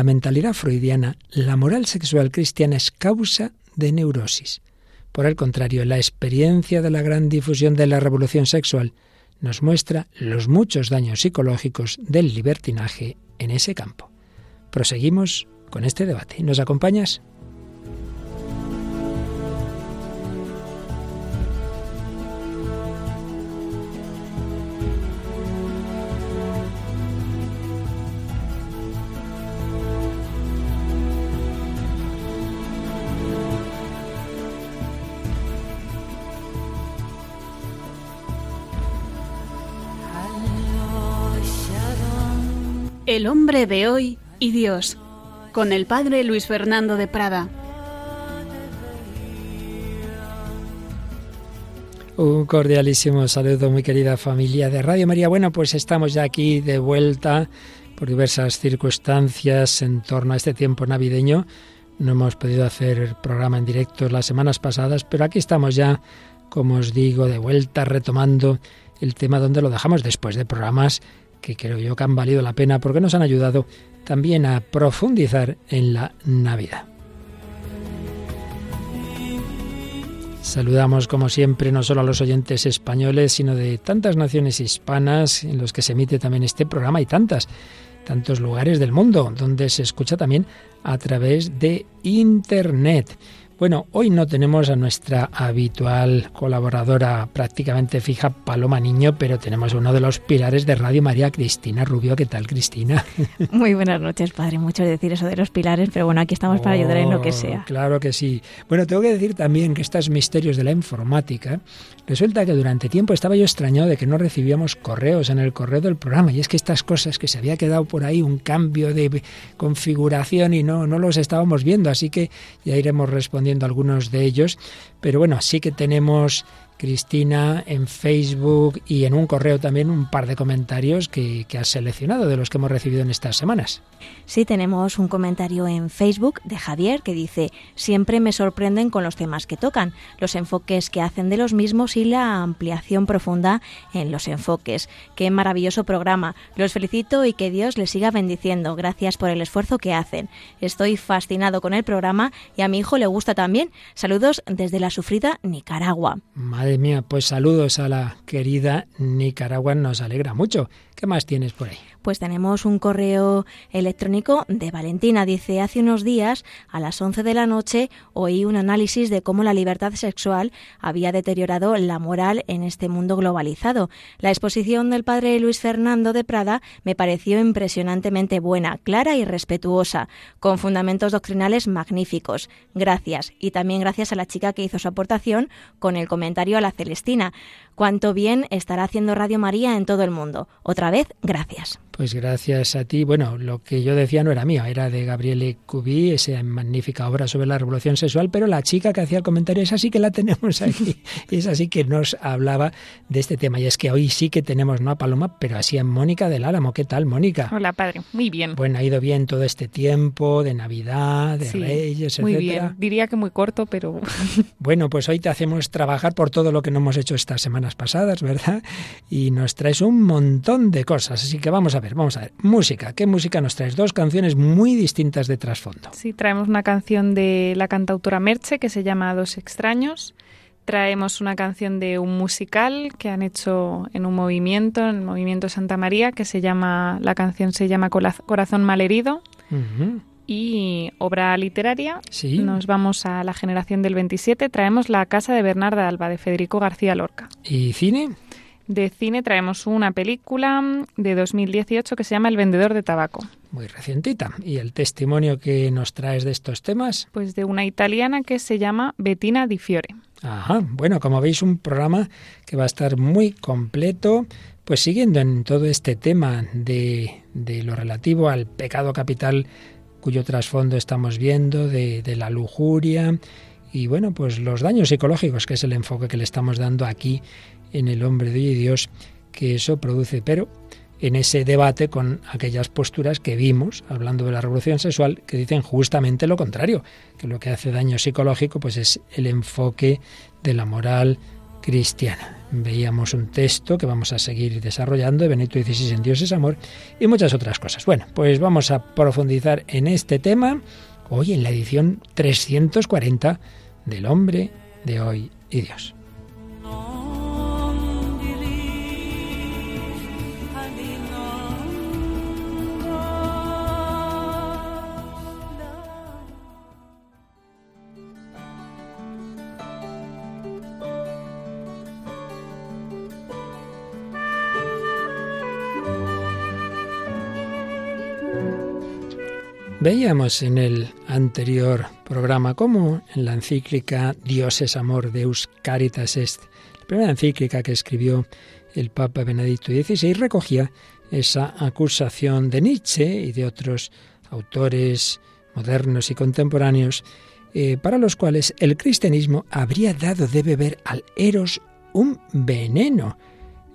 la mentalidad freudiana, la moral sexual cristiana es causa de neurosis. Por el contrario, la experiencia de la gran difusión de la revolución sexual nos muestra los muchos daños psicológicos del libertinaje en ese campo. Proseguimos con este debate. ¿Nos acompañas? El hombre de hoy y Dios, con el padre Luis Fernando de Prada. Un cordialísimo saludo, muy querida familia de Radio María. Bueno, pues estamos ya aquí de vuelta por diversas circunstancias en torno a este tiempo navideño. No hemos podido hacer programa en directo las semanas pasadas, pero aquí estamos ya, como os digo, de vuelta retomando el tema donde lo dejamos después de programas que creo yo que han valido la pena porque nos han ayudado también a profundizar en la Navidad. Saludamos como siempre no solo a los oyentes españoles, sino de tantas naciones hispanas en los que se emite también este programa y tantas, tantos lugares del mundo donde se escucha también a través de Internet. Bueno, hoy no tenemos a nuestra habitual colaboradora prácticamente fija, Paloma Niño, pero tenemos uno de los pilares de Radio María, Cristina Rubio. ¿Qué tal, Cristina? Muy buenas noches, padre. Mucho decir eso de los pilares, pero bueno, aquí estamos para ayudar en lo que oh, sea. Claro que sí. Bueno, tengo que decir también que estos misterios de la informática, resulta que durante tiempo estaba yo extrañado de que no recibíamos correos en el correo del programa. Y es que estas cosas que se había quedado por ahí, un cambio de configuración y no, no los estábamos viendo. Así que ya iremos respondiendo algunos de ellos, pero bueno, sí que tenemos Cristina, en Facebook y en un correo también un par de comentarios que, has seleccionado de los que hemos recibido en estas semanas. Sí, tenemos un comentario en Facebook de Javier que dice, siempre me sorprenden con los temas que tocan, los enfoques que hacen de los mismos y la ampliación profunda en los enfoques. Qué maravilloso programa. Los felicito y que Dios les siga bendiciendo. Gracias por el esfuerzo que hacen. Estoy fascinado con el programa y a mi hijo le gusta también. Saludos desde la sufrida Nicaragua. Madre mía, pues saludos a la querida Nicaragua, nos alegra mucho. ¿Qué más tienes por ahí? Pues tenemos un correo electrónico de Valentina. Dice, hace unos días, a las 11 de la noche, oí un análisis de cómo la libertad sexual había deteriorado la moral en este mundo globalizado. La exposición del padre Luis Fernando de Prada me pareció impresionantemente buena, clara y respetuosa, con fundamentos doctrinales magníficos. Gracias. Y también gracias a la chica que hizo su aportación con el comentario a la Celestina. Cuánto bien estará haciendo Radio María en todo el mundo. Otra vez, gracias. Pues gracias a ti. Bueno, lo que yo decía no era mío, era de Gabriele Cubi, esa magnífica obra sobre la revolución sexual, pero la chica que hacía el comentario es así que la tenemos aquí. es así que nos hablaba de este tema. Y es que hoy sí que tenemos, no a Paloma, pero así a Mónica del Álamo. ¿Qué tal, Mónica? Hola, padre. Muy bien. Bueno, ha ido bien todo este tiempo de Navidad, de Reyes, Muy bien. Diría que muy corto, pero. bueno, pues hoy te hacemos trabajar por todo lo que no hemos hecho estas semanas pasadas, ¿verdad? Y nos traes un montón de cosas. Así que vamos a ver vamos a ver. Música. ¿Qué música nos traes? Dos canciones muy distintas de trasfondo. Sí, traemos una canción de la cantautora Merche que se llama Dos extraños. Traemos una canción de un musical que han hecho en un movimiento, en el movimiento Santa María, que se llama, la canción se llama Corazón malherido. Y obra literaria, ¿Sí? nos vamos a la generación del 27, traemos La Casa de Bernarda Alba, de Federico García Lorca. ¿Y cine? de cine traemos una película de 2018 que se llama El vendedor de tabaco. Muy recientita. ¿Y el testimonio que nos traes de estos temas? Pues de una italiana que se llama Bettina Di Fiore. Ajá, bueno, como veis un programa que va a estar muy completo, pues siguiendo en todo este tema de, de lo relativo al pecado capital cuyo trasfondo estamos viendo, de, de la lujuria y bueno, pues los daños psicológicos, que es el enfoque que le estamos dando aquí en el hombre de Dios que eso produce, pero en ese debate con aquellas posturas que vimos, hablando de la revolución sexual, que dicen justamente lo contrario, que lo que hace daño psicológico pues es el enfoque de la moral cristiana. Veíamos un texto que vamos a seguir desarrollando de Benito XVI en Dios es amor y muchas otras cosas. Bueno, pues vamos a profundizar en este tema hoy en la edición 340 del hombre de hoy y Dios. Veíamos en el anterior programa cómo en la encíclica Dios es amor, Deus Caritas Est, la primera encíclica que escribió el Papa Benedicto XVI, recogía esa acusación de Nietzsche y de otros autores modernos y contemporáneos, eh, para los cuales el cristianismo habría dado de beber al Eros un veneno.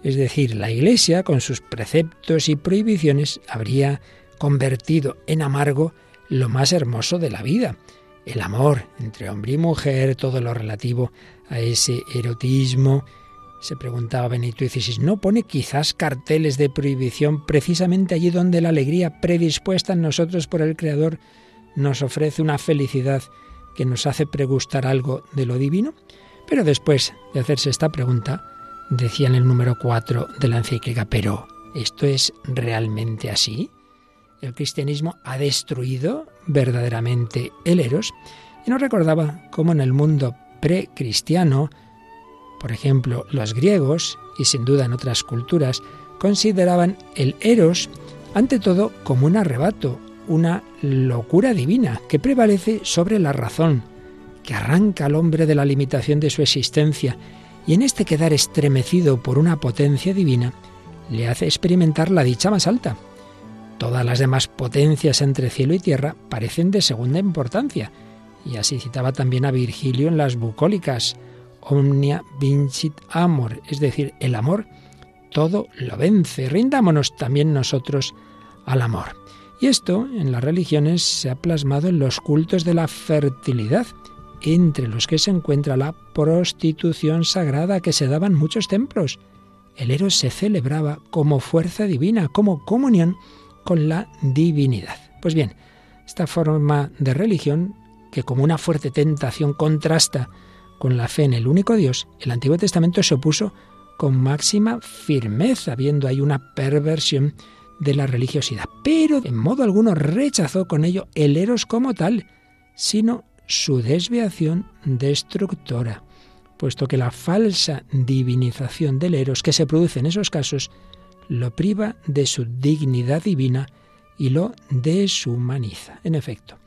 Es decir, la Iglesia, con sus preceptos y prohibiciones, habría convertido en amargo lo más hermoso de la vida, el amor entre hombre y mujer, todo lo relativo a ese erotismo. Se preguntaba Benito XVI, ¿no pone quizás carteles de prohibición precisamente allí donde la alegría predispuesta en nosotros por el Creador nos ofrece una felicidad que nos hace pregustar algo de lo divino? Pero después de hacerse esta pregunta, decía en el número 4 de la encíclica, pero ¿esto es realmente así? El cristianismo ha destruido verdaderamente el eros y nos recordaba cómo en el mundo precristiano, por ejemplo, los griegos y sin duda en otras culturas, consideraban el eros ante todo como un arrebato, una locura divina que prevalece sobre la razón, que arranca al hombre de la limitación de su existencia y en este quedar estremecido por una potencia divina le hace experimentar la dicha más alta, Todas las demás potencias entre cielo y tierra parecen de segunda importancia. Y así citaba también a Virgilio en las bucólicas, omnia vincit amor, es decir, el amor todo lo vence. Rindámonos también nosotros al amor. Y esto en las religiones se ha plasmado en los cultos de la fertilidad, entre los que se encuentra la prostitución sagrada que se daba en muchos templos. El Eros se celebraba como fuerza divina, como comunión con la divinidad. Pues bien, esta forma de religión, que como una fuerte tentación contrasta con la fe en el único Dios, el Antiguo Testamento se opuso con máxima firmeza, viendo ahí una perversión de la religiosidad. Pero en modo alguno rechazó con ello el eros como tal, sino su desviación destructora, puesto que la falsa divinización del eros que se produce en esos casos lo priva de su dignidad divina y lo deshumaniza. En efecto,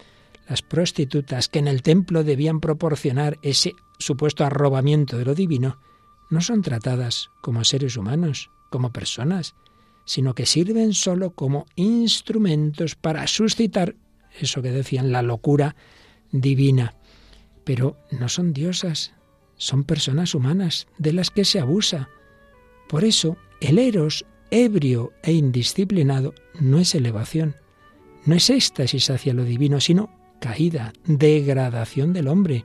las prostitutas que en el templo debían proporcionar ese supuesto arrobamiento de lo divino, no son tratadas como seres humanos, como personas, sino que sirven solo como instrumentos para suscitar eso que decían, la locura divina. Pero no son diosas, son personas humanas de las que se abusa. Por eso, el eros ebrio e indisciplinado no es elevación, no es éxtasis hacia lo divino, sino caída, degradación del hombre.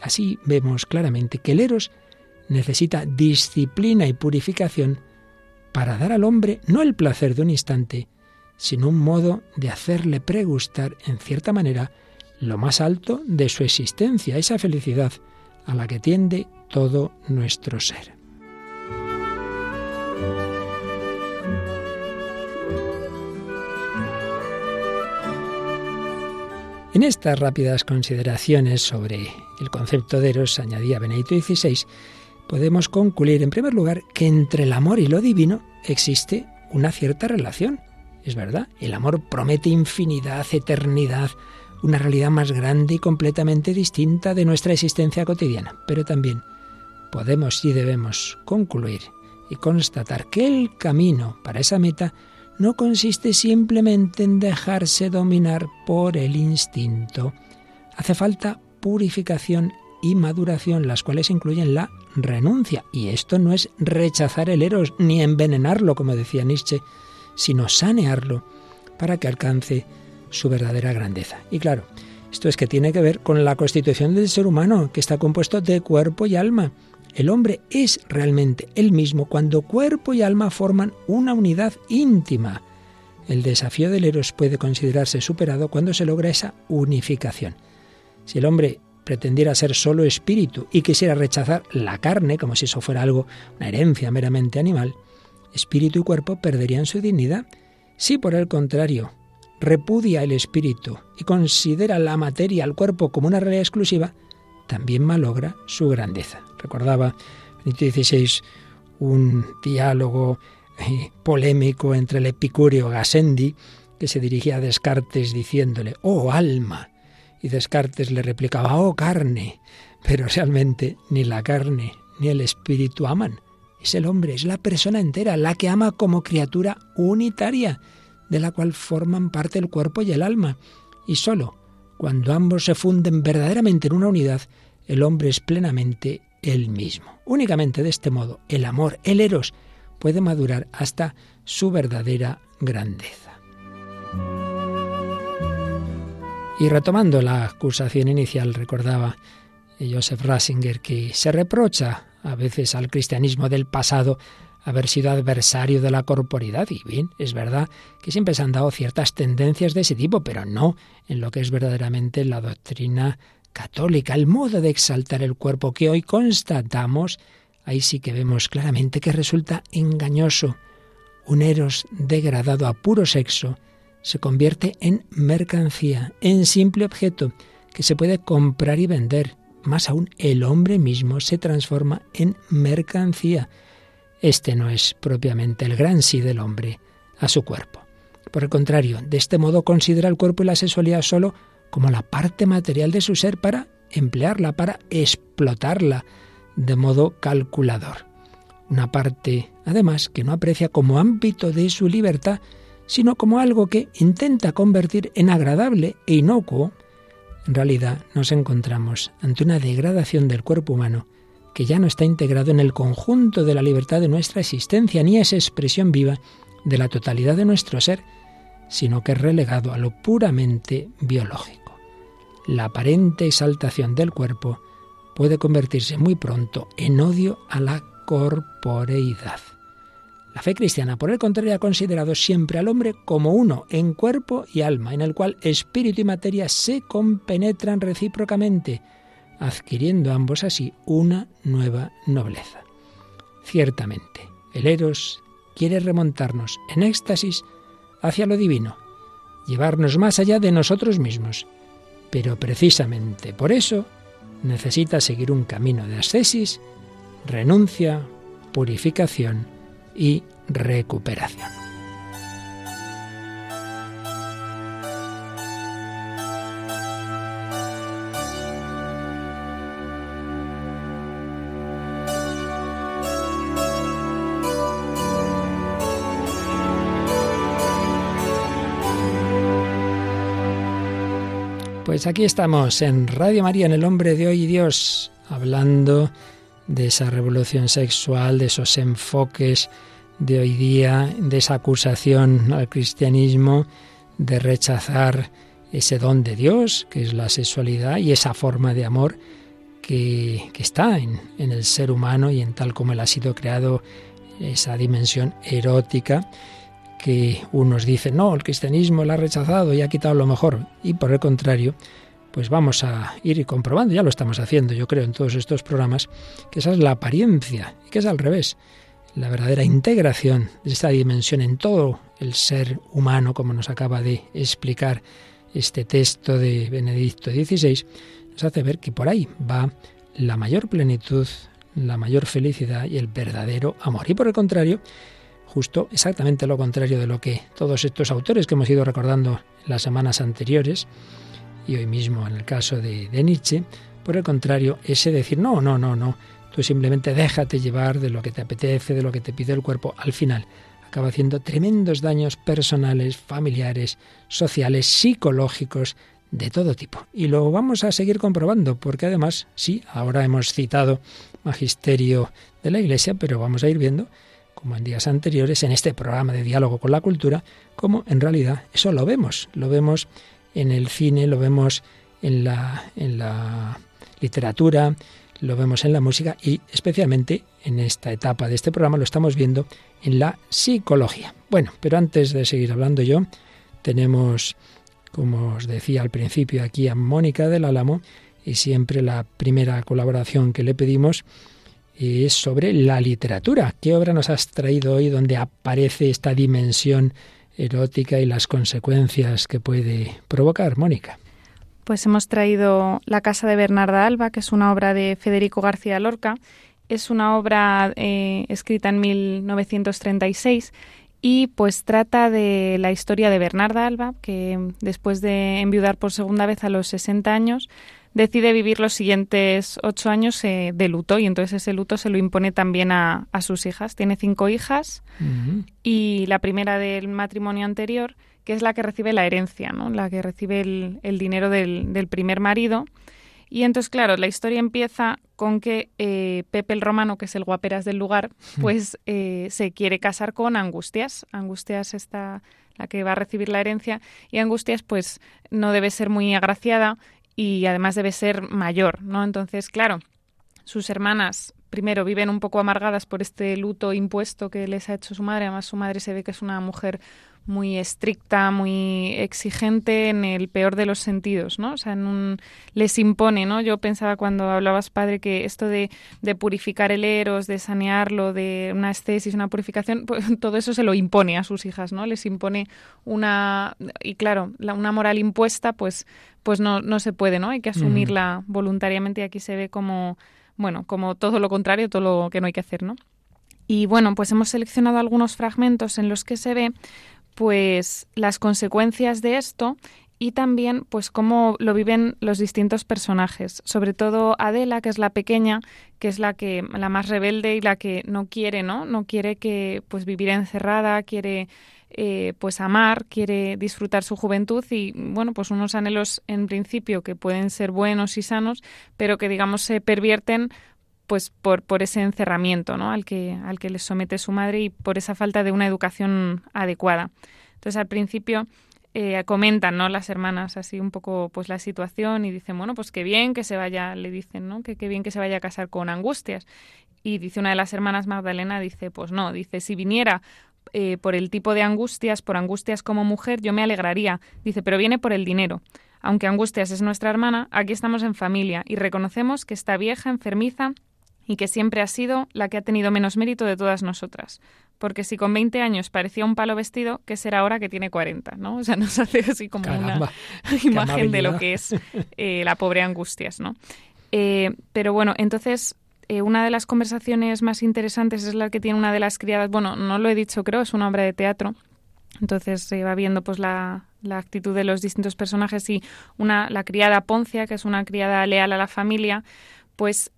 Así vemos claramente que el eros necesita disciplina y purificación para dar al hombre no el placer de un instante, sino un modo de hacerle pregustar, en cierta manera, lo más alto de su existencia, esa felicidad a la que tiende todo nuestro ser. En estas rápidas consideraciones sobre el concepto de Eros, añadía Benedito XVI, podemos concluir, en primer lugar, que entre el amor y lo divino existe una cierta relación. Es verdad, el amor promete infinidad, eternidad, una realidad más grande y completamente distinta de nuestra existencia cotidiana. Pero también podemos y debemos concluir y constatar que el camino para esa meta no consiste simplemente en dejarse dominar por el instinto. Hace falta purificación y maduración, las cuales incluyen la renuncia. Y esto no es rechazar el eros ni envenenarlo, como decía Nietzsche, sino sanearlo para que alcance su verdadera grandeza. Y claro, esto es que tiene que ver con la constitución del ser humano, que está compuesto de cuerpo y alma. El hombre es realmente el mismo cuando cuerpo y alma forman una unidad íntima. El desafío del Eros puede considerarse superado cuando se logra esa unificación. Si el hombre pretendiera ser solo espíritu y quisiera rechazar la carne como si eso fuera algo, una herencia meramente animal, espíritu y cuerpo perderían su dignidad. Si por el contrario repudia el espíritu y considera la materia, el cuerpo, como una realidad exclusiva, también malogra su grandeza. Recordaba Benito XVI un diálogo eh, polémico entre el epicúreo Gassendi, que se dirigía a Descartes diciéndole, oh alma, y Descartes le replicaba, oh carne, pero realmente ni la carne ni el espíritu aman. Es el hombre, es la persona entera, la que ama como criatura unitaria, de la cual forman parte el cuerpo y el alma. Y sólo cuando ambos se funden verdaderamente en una unidad, el hombre es plenamente él mismo. Únicamente de este modo, el amor, el eros, puede madurar hasta su verdadera grandeza. Y retomando la acusación inicial, recordaba Joseph Ratzinger que se reprocha a veces al cristianismo del pasado haber sido adversario de la corporidad. Y bien, es verdad que siempre se han dado ciertas tendencias de ese tipo, pero no en lo que es verdaderamente la doctrina católica, el modo de exaltar el cuerpo que hoy constatamos, ahí sí que vemos claramente que resulta engañoso. Un eros degradado a puro sexo se convierte en mercancía, en simple objeto que se puede comprar y vender. Más aún, el hombre mismo se transforma en mercancía. Este no es propiamente el gran sí del hombre a su cuerpo. Por el contrario, de este modo considera el cuerpo y la sexualidad solo como la parte material de su ser para emplearla, para explotarla de modo calculador. Una parte, además, que no aprecia como ámbito de su libertad, sino como algo que intenta convertir en agradable e inocuo. En realidad nos encontramos ante una degradación del cuerpo humano que ya no está integrado en el conjunto de la libertad de nuestra existencia, ni es expresión viva de la totalidad de nuestro ser, sino que es relegado a lo puramente biológico la aparente exaltación del cuerpo puede convertirse muy pronto en odio a la corporeidad. La fe cristiana, por el contrario, ha considerado siempre al hombre como uno en cuerpo y alma, en el cual espíritu y materia se compenetran recíprocamente, adquiriendo ambos así una nueva nobleza. Ciertamente, el Eros quiere remontarnos en éxtasis hacia lo divino, llevarnos más allá de nosotros mismos pero precisamente por eso necesita seguir un camino de ascesis, renuncia, purificación y recuperación. Pues aquí estamos en Radio María, en El Hombre de Hoy y Dios, hablando de esa revolución sexual, de esos enfoques de hoy día, de esa acusación al cristianismo, de rechazar ese don de Dios, que es la sexualidad, y esa forma de amor que, está en el ser humano y en tal como él ha sido creado, esa dimensión erótica que unos dicen, no, el cristianismo lo ha rechazado y ha quitado lo mejor. Y por el contrario, pues vamos a ir comprobando, ya lo estamos haciendo, yo creo, en todos estos programas, que esa es la apariencia y que es al revés. La verdadera integración de esta dimensión en todo el ser humano, como nos acaba de explicar este texto de Benedicto XVI, nos hace ver que por ahí va la mayor plenitud, la mayor felicidad y el verdadero amor. Y por el contrario, justo exactamente lo contrario de lo que todos estos autores que hemos ido recordando en las semanas anteriores y hoy mismo en el caso de, de Nietzsche, por el contrario, ese decir, no, no, no, no, tú simplemente déjate llevar de lo que te apetece, de lo que te pide el cuerpo, al final acaba haciendo tremendos daños personales, familiares, sociales, psicológicos, de todo tipo. Y lo vamos a seguir comprobando, porque además, sí, ahora hemos citado magisterio de la Iglesia, pero vamos a ir viendo como en días anteriores, en este programa de diálogo con la cultura, como en realidad eso lo vemos, lo vemos en el cine, lo vemos en la, literatura, lo vemos en la música y especialmente en esta etapa de este programa lo estamos viendo en la psicología. Bueno, pero antes de seguir hablando yo, tenemos, como os decía al principio, aquí a Mónica del Álamo y siempre la primera colaboración que le pedimos es sobre la literatura. ¿Qué obra nos has traído hoy donde aparece esta dimensión erótica y las consecuencias que puede provocar, Mónica? Pues hemos traído La casa de Bernarda Alba, que es una obra de Federico García Lorca. Es una obra eh, escrita en 1936 y pues trata de la historia de Bernarda Alba, que después de enviudar por segunda vez a los 60 años, decide vivir los siguientes ocho años eh, de luto y entonces ese luto se lo impone también a, sus hijas. Tiene cinco hijas y la primera del matrimonio anterior, que es la que recibe la herencia, ¿no? la que recibe el, dinero del, primer marido. Y entonces, claro, la historia empieza con que eh, Pepe el Romano, que es el guaperas del lugar, pues eh, se quiere casar con Angustias. Angustias está la que va a recibir la herencia y Angustias pues no debe ser muy agraciada y además debe ser mayor, ¿no? Entonces, claro, sus hermanas primero viven un poco amargadas por este luto impuesto que les ha hecho su madre, además su madre se ve que es una mujer muy estricta, muy exigente en el peor de los sentidos, ¿no? O sea, en un, les impone, ¿no? Yo pensaba cuando hablabas, padre, que esto de, de purificar el eros, de sanearlo, de una estesis, una purificación, pues, todo eso se lo impone a sus hijas, ¿no? Les impone una... Y claro, la, una moral impuesta, pues, pues no, no se puede, ¿no? Hay que asumirla voluntariamente y aquí se ve como, bueno, como todo lo contrario, todo lo que no hay que hacer, ¿no? Y bueno, pues hemos seleccionado algunos fragmentos en los que se ve pues las consecuencias de esto y también pues cómo lo viven los distintos personajes, sobre todo Adela, que es la pequeña, que es la que la más rebelde y la que no quiere, ¿no? No quiere que pues vivir encerrada, quiere eh, pues amar, quiere disfrutar su juventud y bueno, pues unos anhelos en principio que pueden ser buenos y sanos, pero que digamos se pervierten pues por, por ese encerramiento ¿no? al, que, al que les somete su madre y por esa falta de una educación adecuada. Entonces al principio eh, comentan ¿no? las hermanas así un poco pues la situación y dicen, bueno, pues qué bien que se vaya, le dicen, ¿no? Que qué bien que se vaya a casar con angustias. Y dice una de las hermanas Magdalena, dice, pues no, dice, si viniera eh, por el tipo de angustias, por angustias como mujer, yo me alegraría. Dice, pero viene por el dinero. Aunque Angustias es nuestra hermana, aquí estamos en familia y reconocemos que está vieja, enfermiza y que siempre ha sido la que ha tenido menos mérito de todas nosotras. Porque si con 20 años parecía un palo vestido, ¿qué será ahora que tiene 40? ¿no? O sea, nos hace así como una imagen de lo que es eh, la pobre Angustias. ¿no? Eh, pero bueno, entonces eh, una de las conversaciones más interesantes es la que tiene una de las criadas, bueno, no lo he dicho creo, es una obra de teatro, entonces se va viendo pues la, la, actitud de los distintos personajes y una, la criada Poncia, que es una criada leal a la familia, pues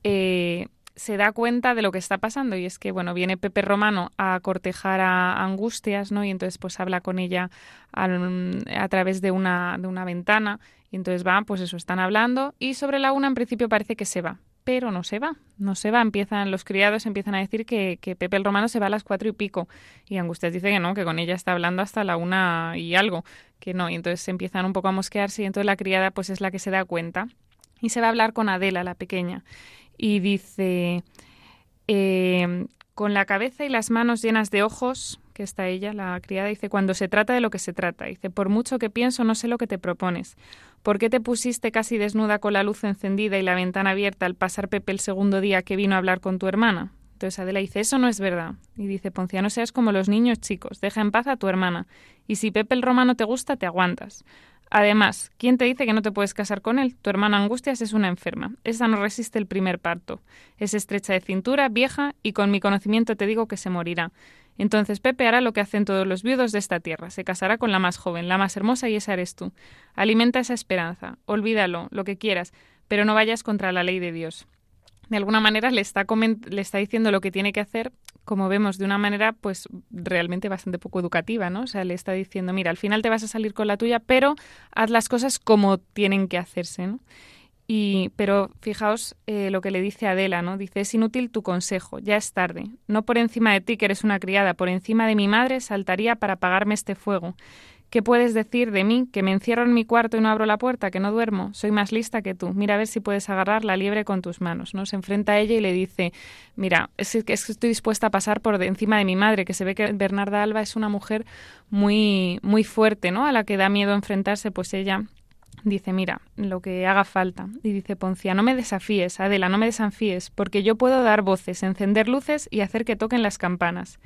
se da cuenta de lo que está pasando y es que bueno viene Pepe Romano a cortejar a Angustias no y entonces pues habla con ella a través de una de una ventana y entonces va pues eso están hablando y sobre la una en principio parece que se va pero no se va no se va. Empiezan los criados empiezan a decir que, que Pepe Romano se va a las cuatro y pico y Angustias dice que no que con ella está hablando hasta la una y algo que no. Y entonces empiezan un poco a mosquearse y entonces la criada pues es la que se da cuenta y se va a hablar con Adela la pequeña y dice, eh, con la cabeza y las manos llenas de ojos, que está ella, la criada, dice, cuando se trata de lo que se trata, dice, por mucho que pienso, no sé lo que te propones. ¿Por qué te pusiste casi desnuda con la luz encendida y la ventana abierta al pasar Pepe el segundo día que vino a hablar con tu hermana? Entonces Adela dice, eso no es verdad. Y dice, Poncia, no seas como los niños chicos, deja en paz a tu hermana. Y si Pepe el romano te gusta, te aguantas. Además, ¿quién te dice que no te puedes casar con él? Tu hermana Angustias es una enferma. Esa no resiste el primer parto. Es estrecha de cintura, vieja, y con mi conocimiento te digo que se morirá. Entonces Pepe hará lo que hacen todos los viudos de esta tierra. Se casará con la más joven, la más hermosa, y esa eres tú. Alimenta esa esperanza. Olvídalo, lo que quieras, pero no vayas contra la ley de Dios de alguna manera le está, le está diciendo lo que tiene que hacer, como vemos, de una manera pues realmente bastante poco educativa, ¿no? O sea, le está diciendo, mira, al final te vas a salir con la tuya, pero haz las cosas como tienen que hacerse, ¿no? Y, pero fijaos eh, lo que le dice Adela, ¿no? Dice, es inútil tu consejo, ya es tarde. No por encima de ti, que eres una criada, por encima de mi madre saltaría para apagarme este fuego ¿Qué puedes decir de mí? ¿Que me encierro en mi cuarto y no abro la puerta? ¿Que no duermo? Soy más lista que tú. Mira a ver si puedes agarrar la liebre con tus manos. ¿no? Se enfrenta a ella y le dice, mira, es que estoy dispuesta a pasar por encima de mi madre, que se ve que Bernarda Alba es una mujer muy, muy fuerte, ¿no? A la que da miedo enfrentarse, pues ella dice, mira, lo que haga falta. Y dice Poncia, no me desafíes, Adela, no me desanfíes, porque yo puedo dar voces, encender luces y hacer que toquen las campanas.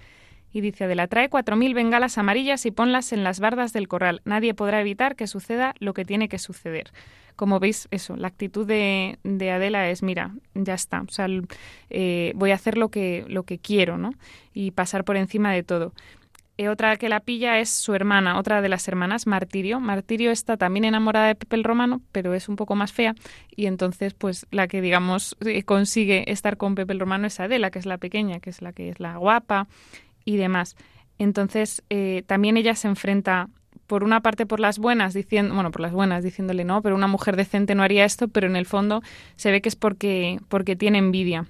Y dice Adela, trae cuatro mil bengalas amarillas y ponlas en las bardas del corral. Nadie podrá evitar que suceda lo que tiene que suceder. Como veis, eso, la actitud de, de Adela es, mira, ya está, o sea, eh, voy a hacer lo que, lo que quiero, ¿no? Y pasar por encima de todo. Eh, otra que la pilla es su hermana, otra de las hermanas, Martirio. Martirio está también enamorada de Pepe el Romano, pero es un poco más fea. Y entonces, pues la que, digamos, eh, consigue estar con Pepe el Romano es Adela, que es la pequeña, que es la que es la guapa, y demás. Entonces, eh, también ella se enfrenta por una parte por las buenas, diciendo, bueno, por las buenas, diciéndole no, pero una mujer decente no haría esto, pero en el fondo se ve que es porque, porque tiene envidia.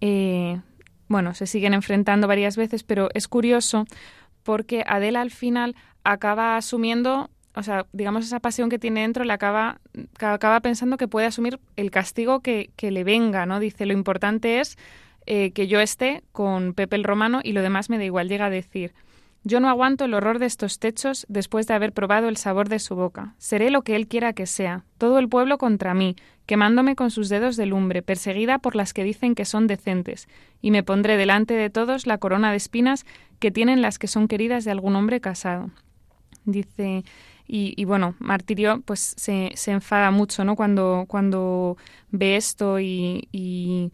Eh, bueno, se siguen enfrentando varias veces, pero es curioso porque Adela al final acaba asumiendo, o sea, digamos esa pasión que tiene dentro, le acaba, acaba pensando que puede asumir el castigo que, que le venga, ¿no? Dice, lo importante es eh, que yo esté con Pepe el Romano y lo demás me da igual. Llega a decir, yo no aguanto el horror de estos techos después de haber probado el sabor de su boca. Seré lo que él quiera que sea, todo el pueblo contra mí, quemándome con sus dedos de lumbre, perseguida por las que dicen que son decentes, y me pondré delante de todos la corona de espinas que tienen las que son queridas de algún hombre casado. Dice, y, bueno, Martirio pues se, se, enfada mucho, ¿no? Cuando, cuando ve esto y, y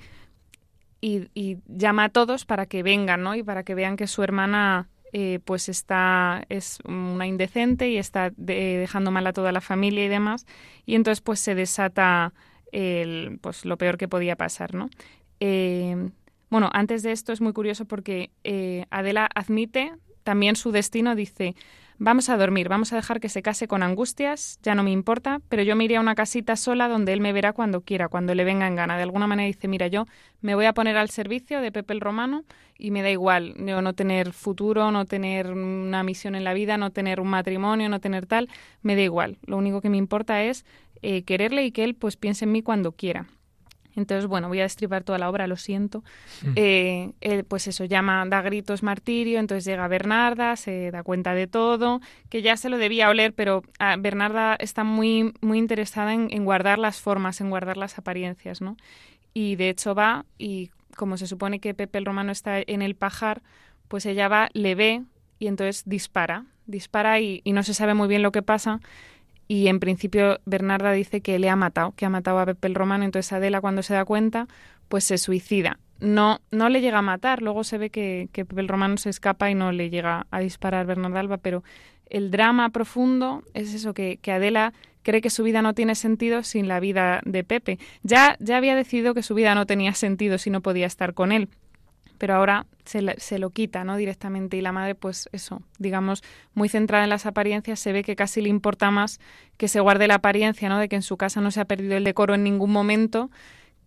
y, llama a todos para que vengan, ¿no? Y para que vean que su hermana eh, pues está es una indecente y está dejando mal a toda la familia y demás. Y entonces pues se desata el, pues lo peor que podía pasar, ¿no? Eh, bueno, antes de esto es muy curioso porque eh, Adela admite también su destino, dice, Vamos a dormir, vamos a dejar que se case con angustias, ya no me importa, pero yo me iré a una casita sola donde él me verá cuando quiera, cuando le venga en gana. De alguna manera dice, mira, yo me voy a poner al servicio de Pepe el Romano y me da igual no tener futuro, no tener una misión en la vida, no tener un matrimonio, no tener tal, me da igual. Lo único que me importa es eh, quererle y que él pues piense en mí cuando quiera. Entonces, bueno, voy a destripar toda la obra, lo siento. Mm. Eh, pues eso, llama, da gritos martirio, entonces llega Bernarda, se da cuenta de todo, que ya se lo debía oler, pero ah, Bernarda está muy, muy interesada en, en, guardar las formas, en guardar las apariencias, ¿no? Y de hecho va, y como se supone que Pepe el Romano está en el pajar, pues ella va, le ve y entonces dispara, dispara y, y no se sabe muy bien lo que pasa y en principio Bernarda dice que le ha matado, que ha matado a Pepe el Romano, entonces Adela cuando se da cuenta, pues se suicida. No, no le llega a matar, luego se ve que, Pepe el Romano se escapa y no le llega a disparar Bernarda Alba, pero el drama profundo es eso, que, que Adela cree que su vida no tiene sentido sin la vida de Pepe. Ya, ya había decidido que su vida no tenía sentido si no podía estar con él pero ahora se, se, lo quita, ¿no? Directamente y la madre, pues eso, digamos, muy centrada en las apariencias, se ve que casi le importa más que se guarde la apariencia, ¿no? De que en su casa no se ha perdido el decoro en ningún momento,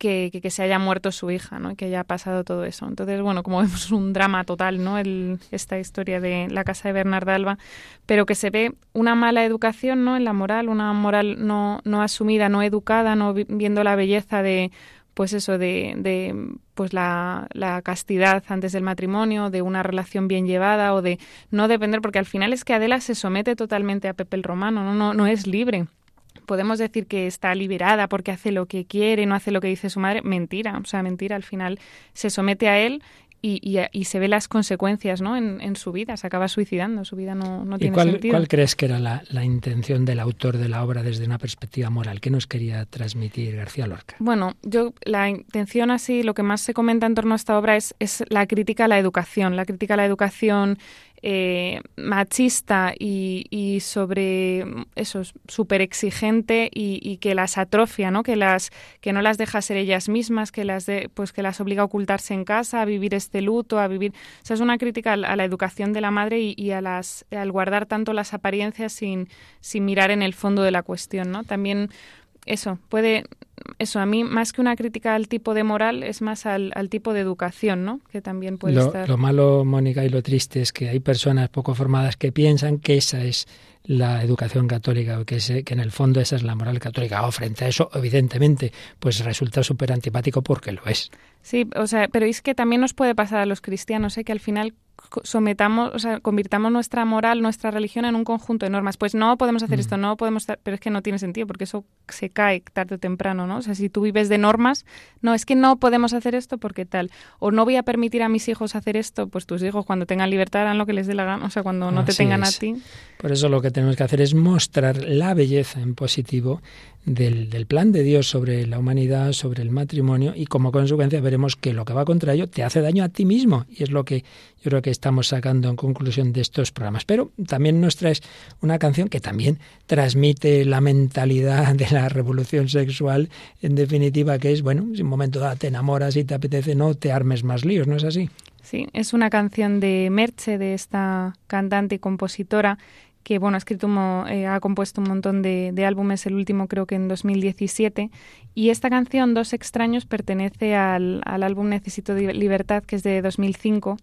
que, que, se haya muerto su hija, ¿no? Que haya pasado todo eso. Entonces, bueno, como vemos, es un drama total, ¿no? El, esta historia de la casa de Bernarda Alba, pero que se ve una mala educación, ¿no? En la moral, una moral no, no asumida, no educada, no viendo la belleza de pues eso de, de pues la, la, castidad antes del matrimonio, de una relación bien llevada o de no depender, porque al final es que Adela se somete totalmente a Pepe el Romano, no, no, no es libre. Podemos decir que está liberada porque hace lo que quiere, no hace lo que dice su madre. Mentira, o sea, mentira. Al final se somete a él y, y, se ve las consecuencias ¿no? En, su vida, se acaba suicidando, su vida no, no tiene cuál, sentido. ¿Cuál crees que era la, la, intención del autor de la obra desde una perspectiva moral? ¿Qué nos quería transmitir García Lorca? Bueno, yo la intención así, lo que más se comenta en torno a esta obra es, es la crítica a la educación, la crítica a la educación eh, machista y, sobre eso súper exigente y, que las atrofia no que las que no las deja ser ellas mismas que las de, pues que las obliga a ocultarse en casa a vivir este luto a vivir o es una crítica a la educación de la madre y, y a las al guardar tanto las apariencias sin sin mirar en el fondo de la cuestión no también eso, puede, eso, a mí más que una crítica al tipo de moral, es más al, tipo de educación, ¿no? Que también puede lo, estar. Lo malo, Mónica, y lo triste es que hay personas poco formadas que piensan que esa es la educación católica, o que, que en el fondo esa es la moral católica. O frente a eso, evidentemente, pues resulta súper antipático porque lo es. Sí, o sea, pero es que también nos puede pasar a los cristianos, ¿eh? que al final sometamos, o sea, convirtamos nuestra moral, nuestra religión en un conjunto de normas. Pues no podemos hacer mm. esto, no podemos, pero es que no tiene sentido porque eso se cae tarde o temprano, ¿no? O sea, si tú vives de normas, no, es que no podemos hacer esto porque tal, o no voy a permitir a mis hijos hacer esto, pues tus hijos cuando tengan libertad harán lo que les dé la gana, o sea, cuando no te tengan a ti. Por eso lo que tenemos que hacer es mostrar la belleza en positivo del, plan de Dios sobre la humanidad, sobre el matrimonio, y como consecuencia veremos que lo que va contra ello te hace daño a ti mismo, y es lo que yo creo que estamos sacando en conclusión de estos programas. Pero también nos traes una canción que también transmite la mentalidad de la revolución sexual, en definitiva, que es, bueno, si un momento dado te enamoras y te apetece, no te armes más líos, ¿no es así? Sí, es una canción de Merche, de esta cantante y compositora, que bueno, ha eh, ha compuesto un montón de, álbumes, el último creo que en 2017, y esta canción, Dos extraños, pertenece al, álbum Necesito Libertad, que es de 2005,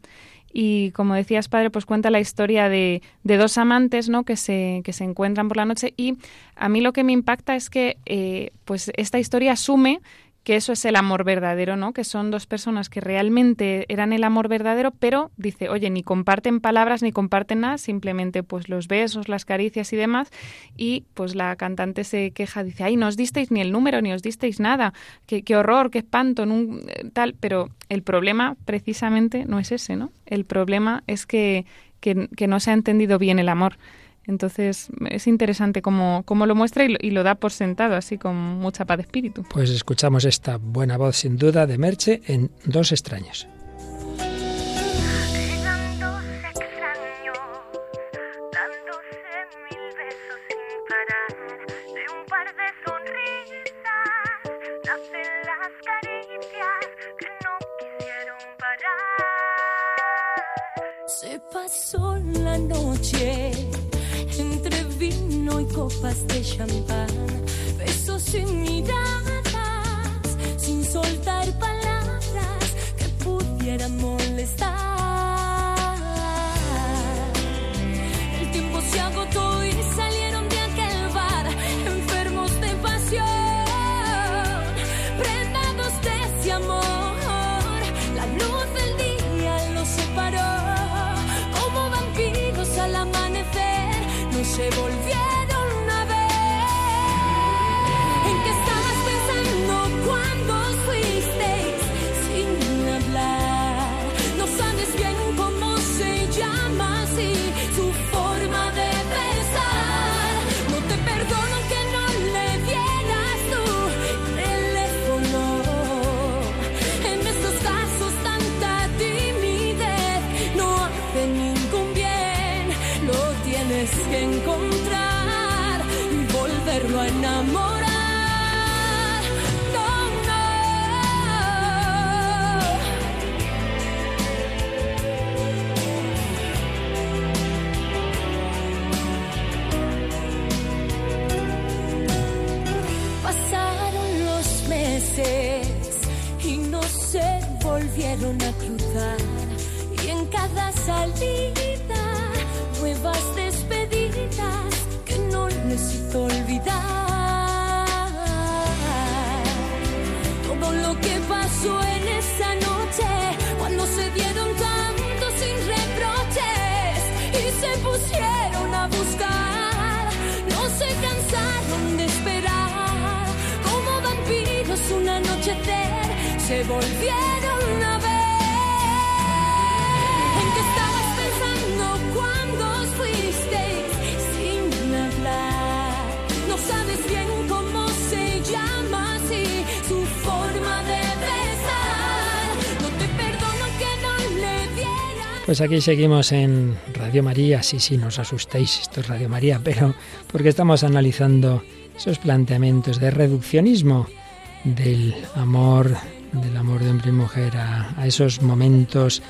y como decías, padre, pues cuenta la historia de, de, dos amantes, ¿no? Que se, que se encuentran por la noche, y a mí lo que me impacta es que eh, pues esta historia asume que eso es el amor verdadero, ¿no? Que son dos personas que realmente eran el amor verdadero, pero dice, oye, ni comparten palabras ni comparten nada, simplemente pues los besos, las caricias y demás. Y pues la cantante se queja, dice, ay, no os disteis ni el número, ni os disteis nada, qué, horror, qué espanto, tal. Pero el problema precisamente no es ese, ¿no? El problema es que, que no se ha entendido bien el amor. Entonces es interesante cómo, cómo lo muestra y lo, y lo, da por sentado, así con mucha paz de espíritu. Pues escuchamos esta buena voz sin duda de Merche en Dos extraños. Se pasó la noche copas de champán, besos y miradas, sin soltar palabras que pudieran Pues aquí seguimos en Radio María, sí, sí, no os asustéis, esto es Radio María, pero porque estamos analizando esos planteamientos de reduccionismo del amor, del amor de hombre y mujer, a, a esos momentos,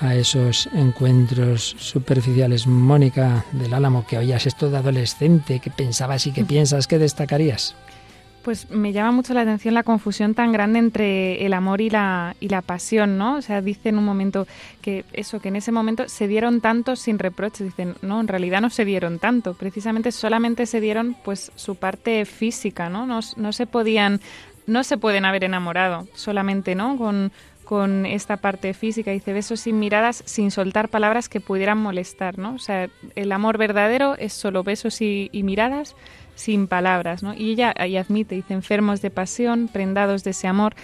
a esos encuentros superficiales. Mónica del Álamo, que oías esto de adolescente, que pensabas y que piensas, que destacarías? Pues me llama mucho la atención la confusión tan grande entre el amor y la, y la pasión, ¿no? O sea, dice en un momento que eso, que en ese momento se dieron tanto sin reproches. Dicen, no, en realidad no se dieron tanto. Precisamente solamente se dieron pues su parte física, ¿no? No, se podían, no se pueden haber enamorado solamente, ¿no? Con, con esta parte física. Dice besos sin miradas, sin soltar palabras que pudieran molestar, ¿no? O sea, el amor verdadero es solo besos y miradas sin palabras, ¿no? Y ella ahí admite, dice, enfermos de pasión, prendados de ese amor.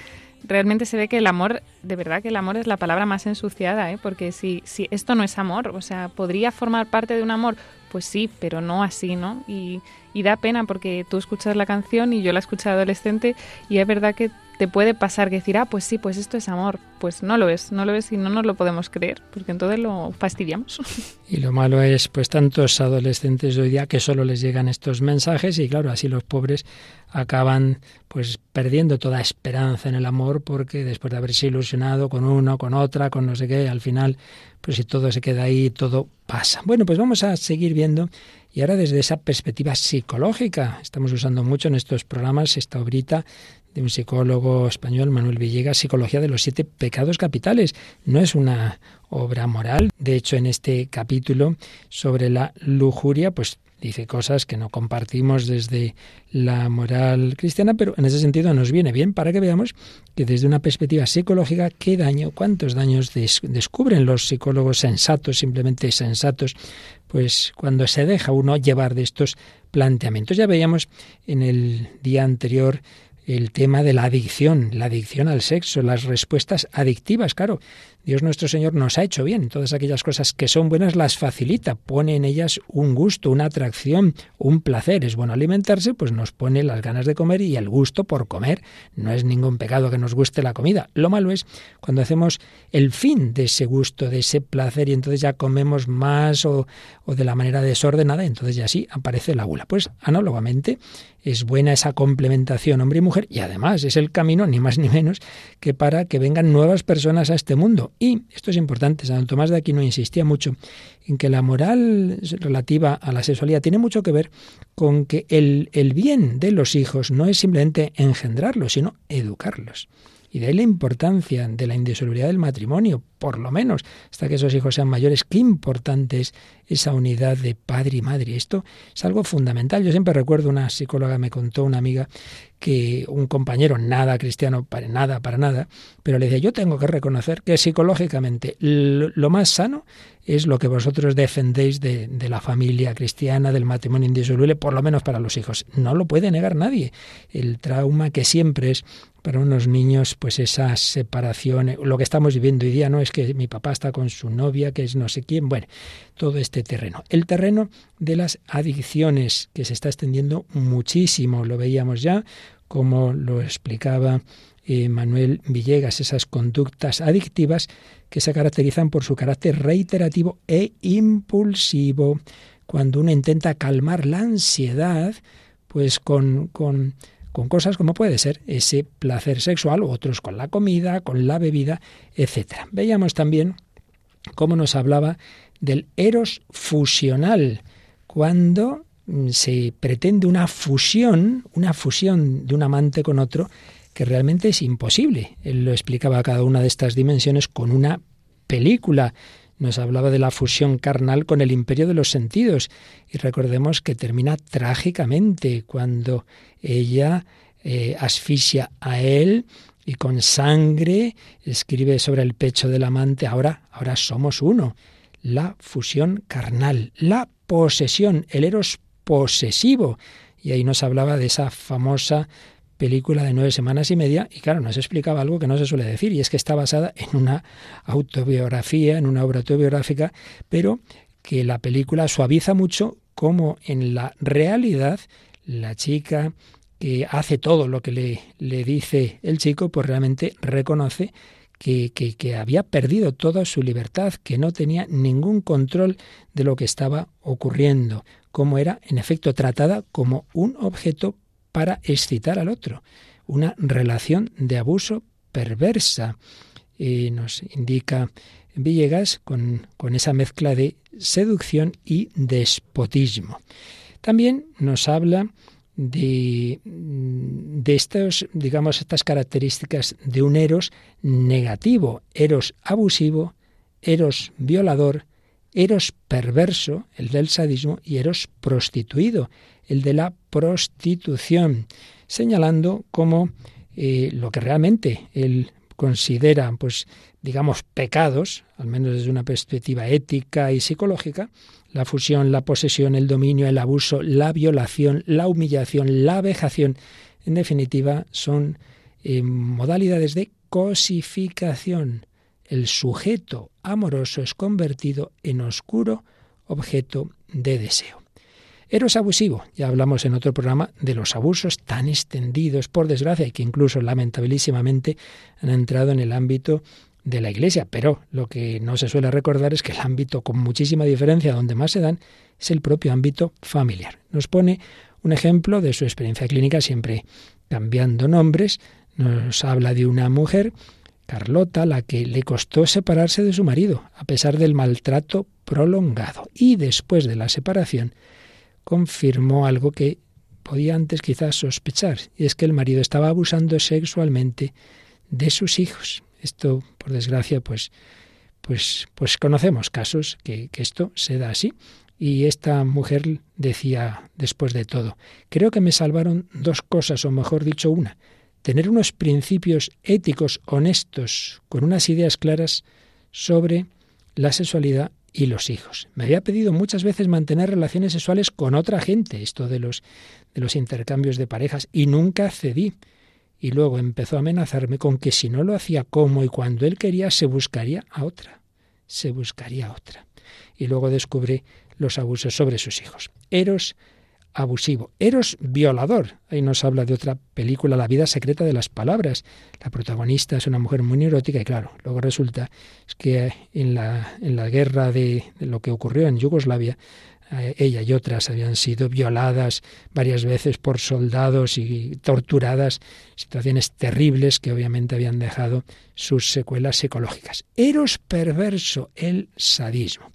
Realmente se ve que el amor, de verdad que el amor es la palabra más ensuciada, ¿eh? Porque si, si esto no es amor, o sea, podría formar parte de un amor, pues sí, pero no así, ¿no? Y, da pena porque tú escuchas la canción y yo la he escuchado adolescente y es verdad que te puede pasar que decir, ah, pues sí, pues esto es amor. Pues no lo es, no lo es y no nos lo podemos creer, porque entonces lo fastidiamos. Y lo malo es, pues, tantos adolescentes hoy día que solo les llegan estos mensajes y claro, así los pobres acaban pues perdiendo toda esperanza en el amor porque después de haberse ilusionado con uno, con otra, con no sé qué, al final, pues si todo se queda ahí, todo pasa. Bueno, pues vamos a seguir viendo y ahora desde esa perspectiva psicológica. Estamos usando mucho en estos programas esta obrita de un psicólogo español, Manuel Villegas, Psicología de los siete pecados capitales. No es una obra moral. De hecho, en este capítulo sobre la lujuria, pues dice cosas que no compartimos desde la moral cristiana, pero en ese sentido nos viene bien para que veamos que desde una perspectiva psicológica, qué daño, cuántos daños descubren los psicólogos sensatos, simplemente sensatos, pues cuando se deja uno llevar de estos planteamientos. Ya veíamos en el día anterior el tema de la adicción, la adicción al sexo, las respuestas adictivas, claro. Dios nuestro Señor nos ha hecho bien, todas aquellas cosas que son buenas las facilita, pone en ellas un gusto, una atracción, un placer. Es bueno alimentarse, pues nos pone las ganas de comer y el gusto por comer. No es ningún pecado que nos guste la comida. Lo malo es cuando hacemos el fin de ese gusto, de ese placer y entonces ya comemos más o, o de la manera desordenada, entonces ya sí aparece la gula. Pues análogamente es buena esa complementación hombre y mujer y además es el camino ni más ni menos que para que vengan nuevas personas a este mundo. Y esto es importante, San Tomás de Aquino insistía mucho en que la moral relativa a la sexualidad tiene mucho que ver con que el, el bien de los hijos no es simplemente engendrarlos, sino educarlos. Y de ahí la importancia de la indisolubilidad del matrimonio, por lo menos, hasta que esos hijos sean mayores. Qué importante es esa unidad de padre y madre. Esto es algo fundamental. Yo siempre recuerdo una psicóloga me contó, una amiga, que un compañero, nada cristiano, para nada, para nada, pero le decía, yo tengo que reconocer que psicológicamente lo más sano es lo que vosotros defendéis de, de, la familia cristiana, del matrimonio indisoluble, por lo menos para los hijos. No lo puede negar nadie. El trauma que siempre es para unos niños, pues esa separación, lo que estamos viviendo hoy día, no es que mi papá está con su novia, que es no sé quién, bueno, todo este terreno. El terreno de las adicciones, que se está extendiendo muchísimo, lo veíamos ya, como lo explicaba eh, Manuel Villegas, esas conductas adictivas que se caracterizan por su carácter reiterativo e impulsivo. Cuando uno intenta calmar la ansiedad, pues con, con con cosas como puede ser ese placer sexual, otros con la comida, con la bebida, etc. Veíamos también cómo nos hablaba del eros fusional, cuando se pretende una fusión, una fusión de un amante con otro, que realmente es imposible. Él lo explicaba cada una de estas dimensiones con una película nos hablaba de la fusión carnal con el imperio de los sentidos. Y recordemos que termina trágicamente cuando ella eh, asfixia a él y con sangre escribe sobre el pecho del amante, ahora, ahora somos uno. La fusión carnal, la posesión, el eros posesivo. Y ahí nos hablaba de esa famosa película de nueve semanas y media y claro, nos explicaba algo que no se suele decir y es que está basada en una autobiografía, en una obra autobiográfica, pero que la película suaviza mucho como en la realidad la chica que hace todo lo que le, le dice el chico, pues realmente reconoce que, que, había perdido toda su libertad, que no tenía ningún control de lo que estaba ocurriendo, como era, en efecto, tratada como un objeto para excitar al otro. Una relación de abuso perversa. Y nos indica Villegas con, con esa mezcla de seducción y despotismo. También nos habla de, de estos, digamos, estas características de un eros negativo, eros abusivo, eros violador, eros perverso, el del sadismo, y eros prostituido, el de la prostitución, señalando como eh, lo que realmente él considera, pues, digamos, pecados, al menos desde una perspectiva ética y psicológica, la fusión, la posesión, el dominio, el abuso, la violación, la humillación, la vejación, en definitiva, son eh, modalidades de cosificación. El sujeto amoroso es convertido en oscuro objeto de deseo. Eros abusivo, ya hablamos en otro programa de los abusos tan extendidos, por desgracia, y que incluso lamentabilísimamente han entrado en el ámbito de la Iglesia, pero lo que no se suele recordar es que el ámbito con muchísima diferencia donde más se dan es el propio ámbito familiar. Nos pone un ejemplo de su experiencia clínica, siempre cambiando nombres, nos habla de una mujer, Carlota, la que le costó separarse de su marido, a pesar del maltrato prolongado, y después de la separación confirmó algo que podía antes quizás sospechar, y es que el marido estaba abusando sexualmente de sus hijos. Esto, por desgracia, pues, pues, pues conocemos casos que, que esto se da así. Y esta mujer decía, después de todo, creo que me salvaron dos cosas, o mejor dicho, una. Tener unos principios éticos honestos, con unas ideas claras sobre la sexualidad y los hijos. Me había pedido muchas veces mantener relaciones sexuales con otra gente, esto de los, de los intercambios de parejas, y nunca cedí y luego empezó a amenazarme con que si no lo hacía como y cuando él quería, se buscaría a otra, se buscaría a otra. Y luego descubrí los abusos sobre sus hijos. Eros abusivo, Eros violador. Ahí nos habla de otra película, La vida secreta de las palabras. La protagonista es una mujer muy neurótica y claro, luego resulta que en la, en la guerra de lo que ocurrió en Yugoslavia, ella y otras habían sido violadas varias veces por soldados y torturadas, situaciones terribles que obviamente habían dejado sus secuelas psicológicas. Eros perverso, el sadismo.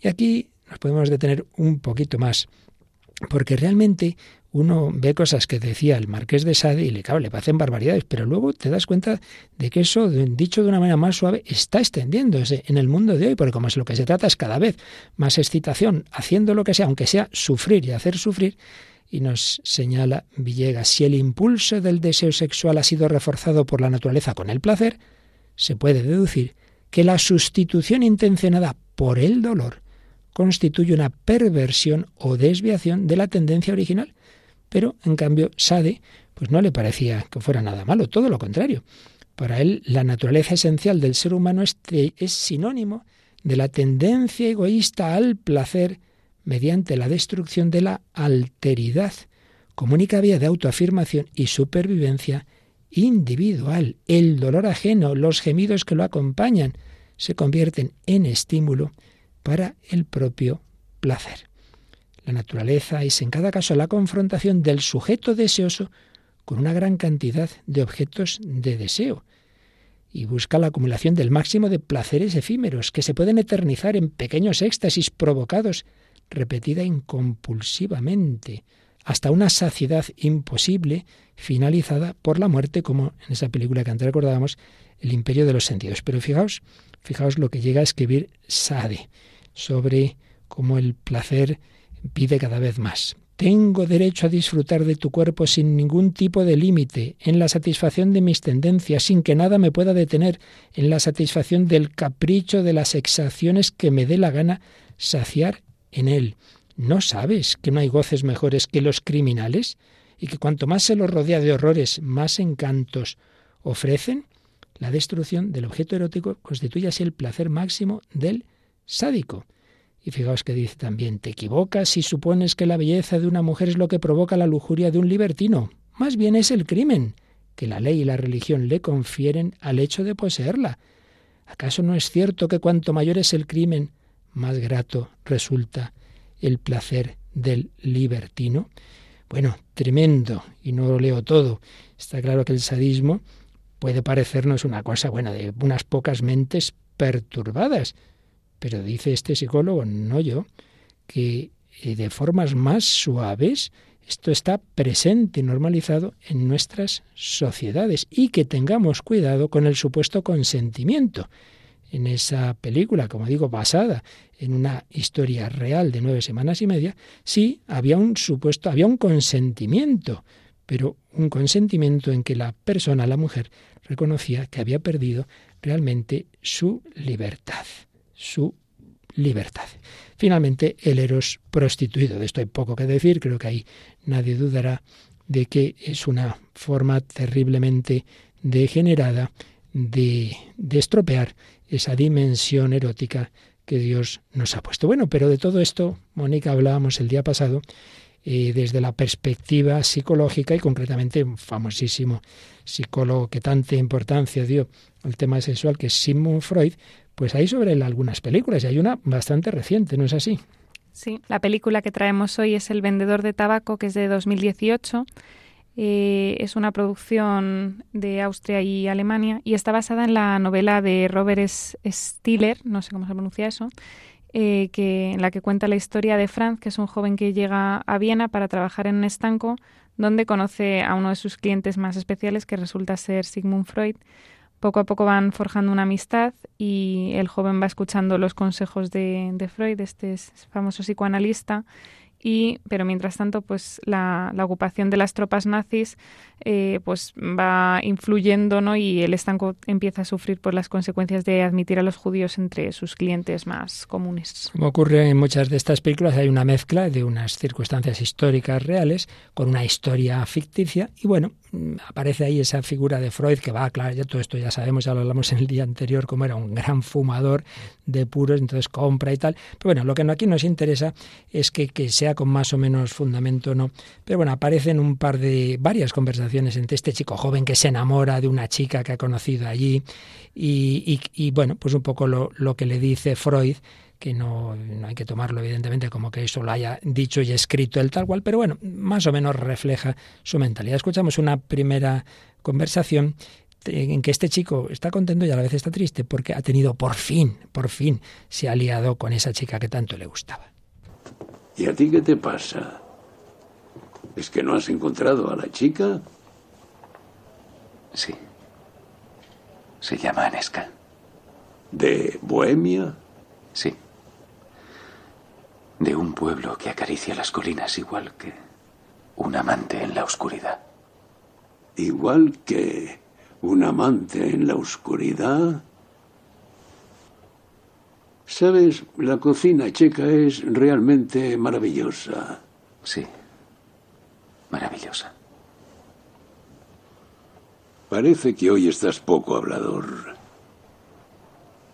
Y aquí nos podemos detener un poquito más, porque realmente uno ve cosas que decía el marqués de Sade y le, claro, le parecen barbaridades, pero luego te das cuenta de que eso, dicho de una manera más suave, está extendiéndose en el mundo de hoy, porque como es lo que se trata es cada vez más excitación, haciendo lo que sea, aunque sea sufrir y hacer sufrir, y nos señala Villegas, si el impulso del deseo sexual ha sido reforzado por la naturaleza con el placer, se puede deducir que la sustitución intencionada por el dolor constituye una perversión o desviación de la tendencia original pero, en cambio, Sade pues no le parecía que fuera nada malo, todo lo contrario. Para él, la naturaleza esencial del ser humano es, es sinónimo de la tendencia egoísta al placer mediante la destrucción de la alteridad, como única vía de autoafirmación y supervivencia individual. El dolor ajeno, los gemidos que lo acompañan, se convierten en estímulo para el propio placer. La naturaleza es en cada caso la confrontación del sujeto deseoso con una gran cantidad de objetos de deseo y busca la acumulación del máximo de placeres efímeros que se pueden eternizar en pequeños éxtasis provocados repetida incompulsivamente hasta una saciedad imposible finalizada por la muerte como en esa película que antes recordábamos El imperio de los sentidos. Pero fijaos, fijaos lo que llega a escribir Sade sobre cómo el placer pide cada vez más. Tengo derecho a disfrutar de tu cuerpo sin ningún tipo de límite, en la satisfacción de mis tendencias, sin que nada me pueda detener, en la satisfacción del capricho de las exacciones que me dé la gana saciar en él. ¿No sabes que no hay goces mejores que los criminales? Y que cuanto más se los rodea de horrores, más encantos ofrecen? La destrucción del objeto erótico constituye así el placer máximo del sádico. Y fijaos que dice también, te equivocas si supones que la belleza de una mujer es lo que provoca la lujuria de un libertino. Más bien es el crimen que la ley y la religión le confieren al hecho de poseerla. ¿Acaso no es cierto que cuanto mayor es el crimen, más grato resulta el placer del libertino? Bueno, tremendo, y no lo leo todo. Está claro que el sadismo puede parecernos una cosa buena de unas pocas mentes perturbadas, pero dice este psicólogo, no yo, que eh, de formas más suaves esto está presente y normalizado en nuestras sociedades y que tengamos cuidado con el supuesto consentimiento. En esa película, como digo, basada en una historia real de nueve semanas y media, sí había un supuesto, había un consentimiento, pero un consentimiento en que la persona, la mujer, reconocía que había perdido realmente su libertad, su libertad. Finalmente, el eros prostituido. De esto hay poco que decir, creo que ahí nadie dudará de que es una forma terriblemente degenerada de, de estropear esa dimensión erótica que Dios nos ha puesto. Bueno, pero de todo esto, Mónica, hablábamos el día pasado eh, desde la perspectiva psicológica y concretamente un famosísimo psicólogo que tanta importancia dio al tema sexual, que es Sigmund Freud, pues hay sobre él algunas películas y hay una bastante reciente, ¿no es así? Sí, la película que traemos hoy es El vendedor de tabaco, que es de 2018. Eh, es una producción de Austria y Alemania y está basada en la novela de Robert Stiller, no sé cómo se pronuncia eso, eh, que, en la que cuenta la historia de Franz, que es un joven que llega a Viena para trabajar en un estanco, donde conoce a uno de sus clientes más especiales, que resulta ser Sigmund Freud. Poco a poco van forjando una amistad y el joven va escuchando los consejos de, Freud, este famoso psicoanalista, y pero mientras tanto pues la, ocupación de las tropas nazis eh, pues va influyendo ¿no? y el estanco empieza a sufrir por las consecuencias de admitir a los judíos entre sus clientes más comunes. Como ocurre en muchas de estas películas, hay una mezcla de unas circunstancias históricas reales con una historia ficticia y bueno, aparece ahí esa figura de Freud que va, claro, ya todo esto ya sabemos, ya lo hablamos en el día anterior, como era un gran fumador de puros, entonces compra y tal. Pero bueno, lo que aquí nos interesa es que, que sea con más o menos fundamento, ¿no? Pero bueno, aparecen un par de varias conversaciones entre este chico joven que se enamora de una chica que ha conocido allí y, bueno, pues un poco lo, que le dice Freud que no, no, hay que tomarlo evidentemente como que eso lo haya dicho y escrito el tal cual, pero bueno, más o menos refleja su mentalidad. Escuchamos una primera conversación en que este chico está contento y a la vez está triste porque ha tenido por fin, por fin, se ha liado con esa chica que tanto le gustaba. ¿Y a ti qué te pasa? ¿Es que no has encontrado a la chica? Sí. Se llama Aneska. ¿De Bohemia? Sí. De un pueblo que acaricia las colinas igual que un amante en la oscuridad. Igual que un amante en la oscuridad. Sabes, la cocina checa es realmente maravillosa. Sí. Maravillosa. Parece que hoy estás poco hablador.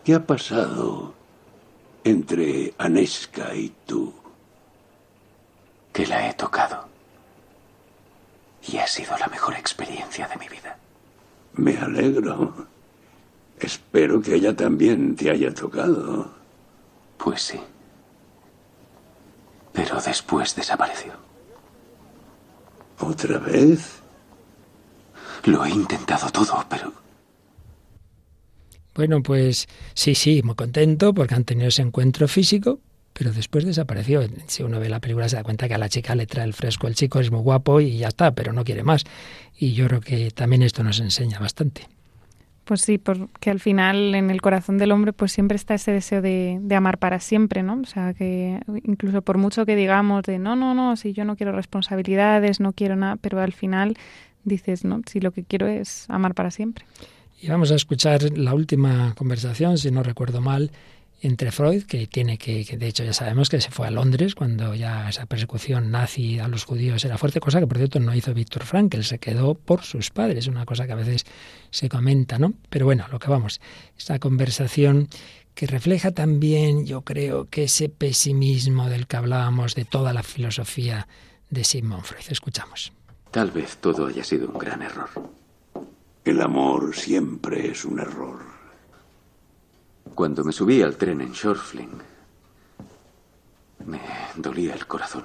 ¿Qué ha pasado entre Aneska y tú? Que la he tocado. Y ha sido la mejor experiencia de mi vida. Me alegro. Espero que ella también te haya tocado. Pues sí. Pero después desapareció. ¿Otra vez? Lo he intentado todo, pero... Bueno, pues sí, sí, muy contento porque han tenido ese encuentro físico, pero después desapareció. Si uno ve la película se da cuenta que a la chica le trae el fresco, el chico es muy guapo y ya está, pero no quiere más. Y yo creo que también esto nos enseña bastante. Pues sí, porque al final en el corazón del hombre pues siempre está ese deseo de, de, amar para siempre, ¿no? O sea, que incluso por mucho que digamos de no, no, no, si yo no quiero responsabilidades, no quiero nada, pero al final dices, no, si lo que quiero es amar para siempre. Y vamos a escuchar la última conversación, si no recuerdo mal, entre Freud, que tiene que, de hecho ya sabemos que se fue a Londres cuando ya esa persecución nazi a los judíos era fuerte, cosa que por cierto no hizo Víctor Frankl, se quedó por sus padres, una cosa que a veces se comenta, ¿no? Pero bueno, lo que vamos, esa conversación que refleja también, yo creo, que ese pesimismo del que hablábamos de toda la filosofía de Sigmund Freud. Escuchamos. Tal vez todo haya sido un gran error. El amor siempre es un error. Cuando me subí al tren en Shorfling, me dolía el corazón.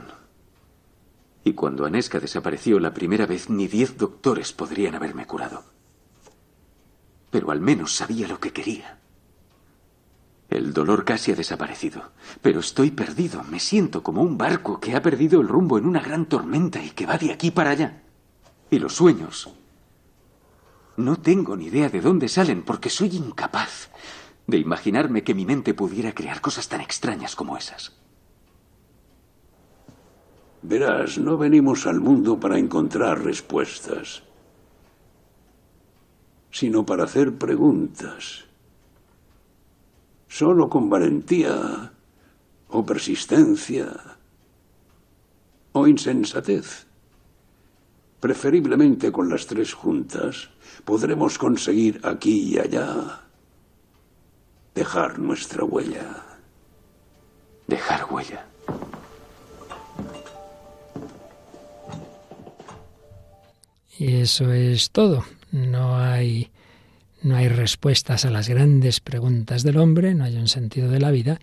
Y cuando Aneska desapareció la primera vez, ni diez doctores podrían haberme curado. Pero al menos sabía lo que quería. El dolor casi ha desaparecido, pero estoy perdido. Me siento como un barco que ha perdido el rumbo en una gran tormenta y que va de aquí para allá. Y los sueños. No tengo ni idea de dónde salen porque soy incapaz de imaginarme que mi mente pudiera crear cosas tan extrañas como esas. Verás, no venimos al mundo para encontrar respuestas, sino para hacer preguntas. Solo con valentía o persistencia o insensatez, preferiblemente con las tres juntas, podremos conseguir aquí y allá dejar nuestra huella. Dejar huella. Y eso es todo. No hay, no hay respuestas a las grandes preguntas del hombre, no hay un sentido de la vida.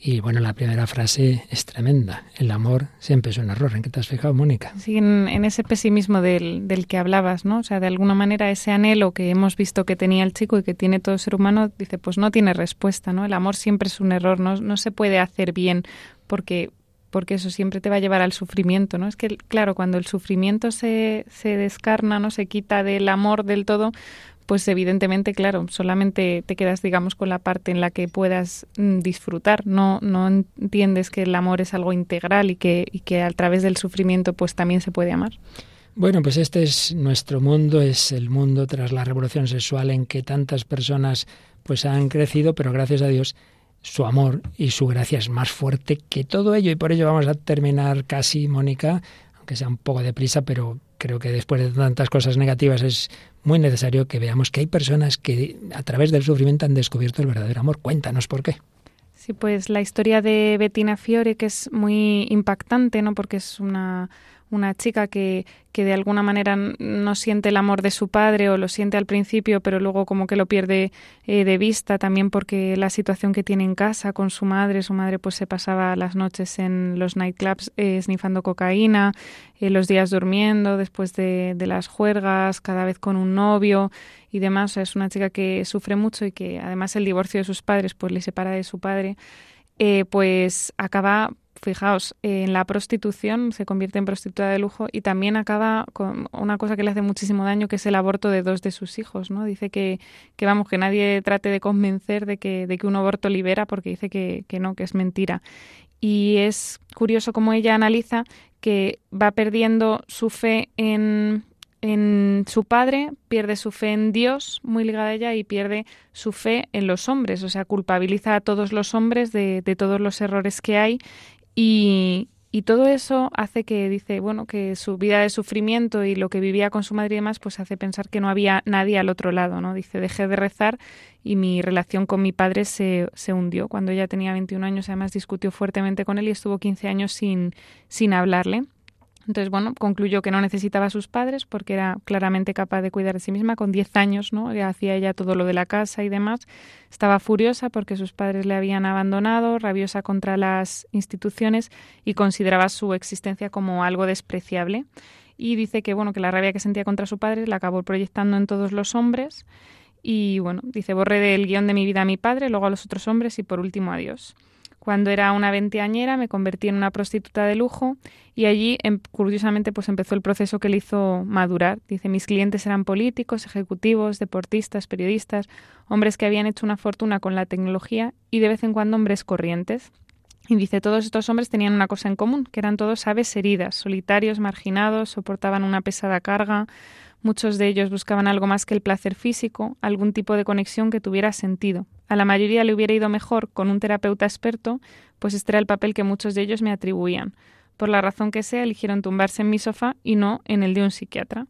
Y bueno, la primera frase es tremenda. El amor siempre es un error. ¿En qué te has fijado, Mónica? Sí, en, ese pesimismo del, del, que hablabas, ¿no? O sea, de alguna manera ese anhelo que hemos visto que tenía el chico y que tiene todo ser humano, dice, pues no tiene respuesta, ¿no? El amor siempre es un error, no, no se puede hacer bien porque porque eso siempre te va a llevar al sufrimiento, ¿no? Es que, claro, cuando el sufrimiento se, se descarna, ¿no? Se quita del amor del todo, pues evidentemente, claro, solamente te quedas, digamos, con la parte en la que puedas mm, disfrutar. No, no entiendes que el amor es algo integral y que, que a través del sufrimiento, pues también se puede amar. Bueno, pues este es nuestro mundo, es el mundo tras la revolución sexual en que tantas personas pues han crecido, pero gracias a Dios su amor y su gracia es más fuerte que todo ello y por ello vamos a terminar casi, Mónica, aunque sea un poco deprisa, pero creo que después de tantas cosas negativas es muy necesario que veamos que hay personas que a través del sufrimiento han descubierto el verdadero amor. Cuéntanos por qué. Sí, pues la historia de Bettina Fiore, que es muy impactante, ¿no? Porque es una, una chica que, que de alguna manera no siente el amor de su padre o lo siente al principio, pero luego como que lo pierde eh, de vista también porque la situación que tiene en casa con su madre, su madre pues se pasaba las noches en los nightclubs eh, snifando cocaína, eh, los días durmiendo después de, las juergas, cada vez con un novio y demás. Es una chica que sufre mucho y que además el divorcio de sus padres pues le separa de su padre. Eh, pues acaba fijaos, en la prostitución, se convierte en prostituta de lujo y también acaba con una cosa que le hace muchísimo daño, que es el aborto de dos de sus hijos, ¿no? Dice que, que vamos, que nadie trate de convencer de que, de que un aborto libera, porque dice que, que no, que es mentira. Y es curioso cómo ella analiza que va perdiendo su fe en, en su padre, pierde su fe en Dios, muy ligada a ella, y pierde su fe en los hombres. O sea, culpabiliza a todos los hombres de, de todos los errores que hay y, y todo eso hace que dice, bueno, que su vida de sufrimiento y lo que vivía con su madre y demás, pues hace pensar que no había nadie al otro lado, ¿no? Dice, dejé de rezar y mi relación con mi padre se, se hundió. Cuando ella tenía 21 años, además discutió fuertemente con él y estuvo 15 años sin, sin hablarle. Entonces, bueno, concluyó que no necesitaba a sus padres porque era claramente capaz de cuidar de sí misma. Con 10 años, ¿no? hacía ella todo lo de la casa y demás. Estaba furiosa porque sus padres le habían abandonado, rabiosa contra las instituciones y consideraba su existencia como algo despreciable. Y dice que, bueno, que la rabia que sentía contra su padre la acabó proyectando en todos los hombres. Y, bueno, dice, borré del guion de mi vida a mi padre, luego a los otros hombres y por último a Dios. Cuando era una veinteañera me convertí en una prostituta de lujo y allí, em, curiosamente, pues empezó el proceso que le hizo madurar. Dice, mis clientes eran políticos, ejecutivos, deportistas, periodistas, hombres que habían hecho una fortuna con la tecnología y de vez en cuando hombres corrientes. Y dice, todos estos hombres tenían una cosa en común, que eran todos aves heridas, solitarios, marginados, soportaban una pesada carga, Muchos de ellos buscaban algo más que el placer físico, algún tipo de conexión que tuviera sentido. A la mayoría le hubiera ido mejor con un terapeuta experto, pues este era el papel que muchos de ellos me atribuían. Por la razón que sea, eligieron tumbarse en mi sofá y no en el de un psiquiatra.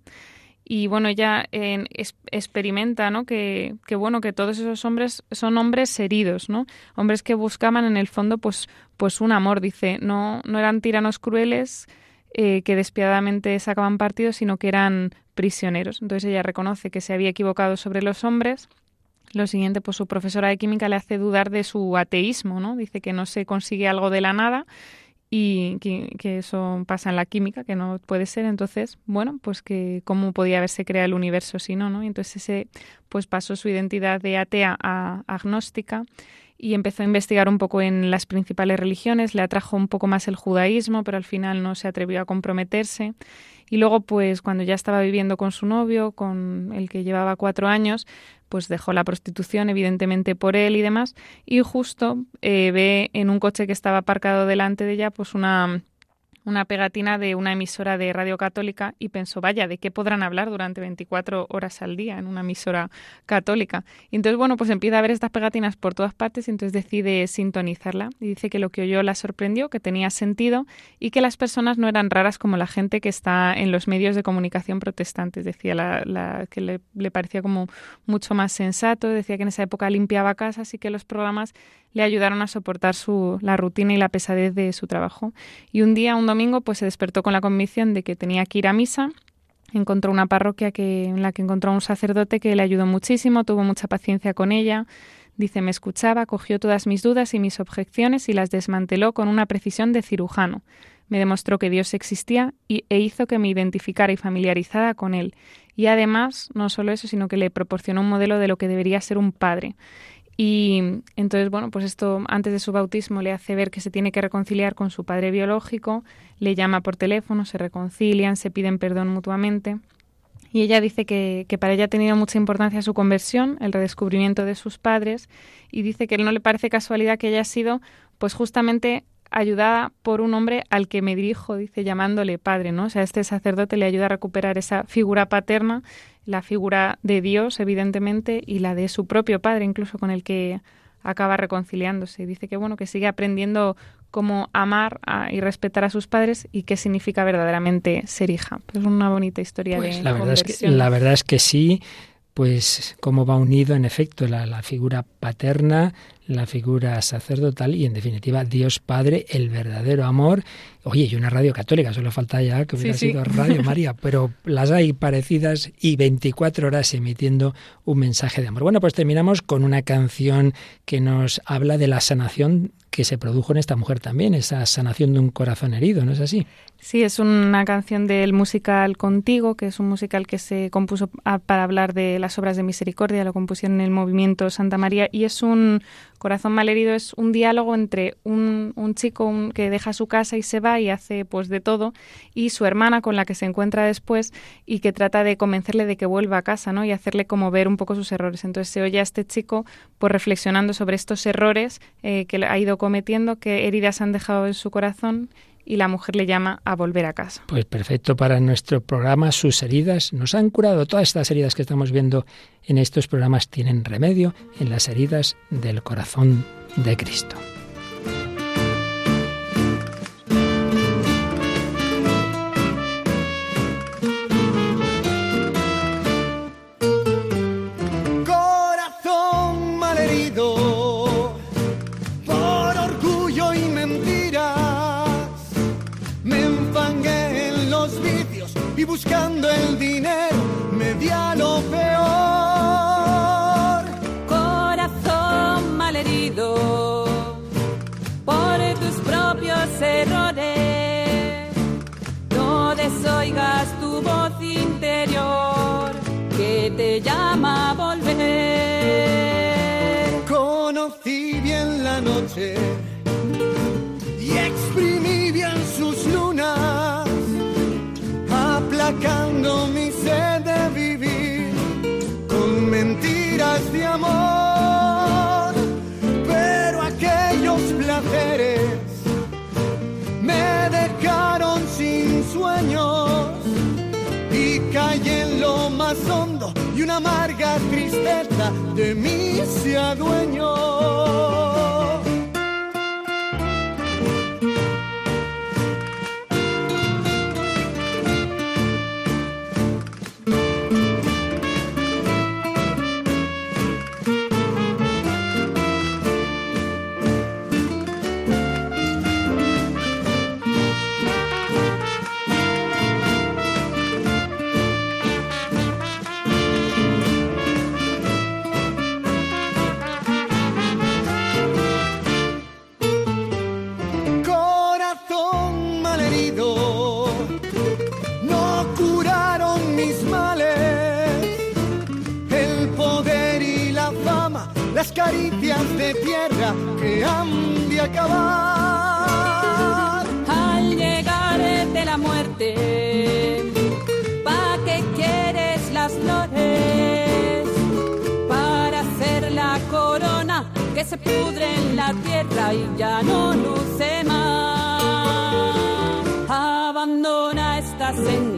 Y bueno, ella eh, es, experimenta, ¿no? Que, que, bueno, que todos esos hombres son hombres heridos, ¿no? Hombres que buscaban en el fondo, pues, pues un amor, dice. No, no eran tiranos crueles, eh, que despiadadamente sacaban partido, sino que eran prisioneros. Entonces ella reconoce que se había equivocado sobre los hombres. Lo siguiente, pues su profesora de química le hace dudar de su ateísmo, ¿no? Dice que no se consigue algo de la nada y que, eso pasa en la química, que no puede ser. Entonces, bueno, pues que cómo podía haberse creado el universo si no, ¿no? Entonces ese pues pasó su identidad de atea a agnóstica y empezó a investigar un poco en las principales religiones, le atrajo un poco más el judaísmo, pero al final no se atrevió a comprometerse. Y luego, pues cuando ya estaba viviendo con su novio, con el que llevaba cuatro años, pues dejó la prostitución, evidentemente por él y demás, y justo eh, ve en un coche que estaba aparcado delante de ella, pues una una pegatina de una emisora de radio católica y pensó, vaya, ¿de qué podrán hablar durante 24 horas al día en una emisora católica? Y entonces, bueno, pues empieza a ver estas pegatinas por todas partes y entonces decide sintonizarla. Y dice que lo que oyó la sorprendió, que tenía sentido y que las personas no eran raras como la gente que está en los medios de comunicación protestantes. Decía la, que le, le parecía como mucho más sensato, decía que en esa época limpiaba casas y que los programas le ayudaron a soportar la rutina y la pesadez de su trabajo. Y un día, un domingo, pues se despertó con la convicción de que tenía que ir a misa. Encontró una parroquia que, en la que encontró un sacerdote que le ayudó muchísimo, tuvo mucha paciencia con ella. Dice, me escuchaba, cogió todas mis dudas y mis objeciones y las desmanteló con una precisión de cirujano. Me demostró que Dios existía e hizo que me identificara y familiarizara con Él. Y además, no solo eso, sino que le proporcionó un modelo de lo que debería ser un padre. Y entonces, bueno, pues esto antes de su bautismo le hace ver que se tiene que reconciliar con su padre biológico, le llama por teléfono, se reconcilian, se piden perdón mutuamente. Y ella dice que, que, para ella ha tenido mucha importancia su conversión, el redescubrimiento de sus padres, y dice que no le parece casualidad que haya sido, pues justamente ayudada por un hombre al que me dirijo, dice, llamándole padre, ¿no? O sea, este sacerdote le ayuda a recuperar esa figura paterna la figura de Dios, evidentemente, y la de su propio padre, incluso con el que acaba reconciliándose. Dice que bueno, que sigue aprendiendo cómo amar y respetar a sus padres y qué significa verdaderamente ser hija. Pues es una bonita historia pues de la verdad es que la verdad es que sí, pues cómo va unido en efecto la, la figura paterna, la figura sacerdotal y en definitiva Dios Padre, el verdadero amor. Oye, y una radio católica, solo falta ya que hubiera sido Radio María, pero las hay parecidas y 24 horas emitiendo un mensaje de amor. Bueno, pues terminamos con una canción que nos habla de la sanación que se produjo en esta mujer también, esa sanación de un corazón herido, ¿no es así? Sí, es una canción del musical Contigo, que es un musical que se compuso para hablar de las obras de misericordia, lo compusieron en el movimiento Santa María y es un Corazón malherido es un diálogo entre un, un chico que deja su casa y se va y hace pues de todo y su hermana con la que se encuentra después y que trata de convencerle de que vuelva a casa, ¿no? Y hacerle como ver un poco sus errores. Entonces se oye a este chico pues reflexionando sobre estos errores eh, que ha ido cometiendo, qué heridas han dejado en su corazón y la mujer le llama a volver a casa. Pues perfecto para nuestro programa. Sus heridas nos han curado. Todas estas heridas que estamos viendo en estos programas tienen remedio en las heridas del corazón de Cristo. Caricias de tierra que han de acabar. Al llegar de la muerte, ¿pa' qué quieres las flores? Para hacer la corona que se pudre en la tierra y ya no luce más. Abandona esta senda,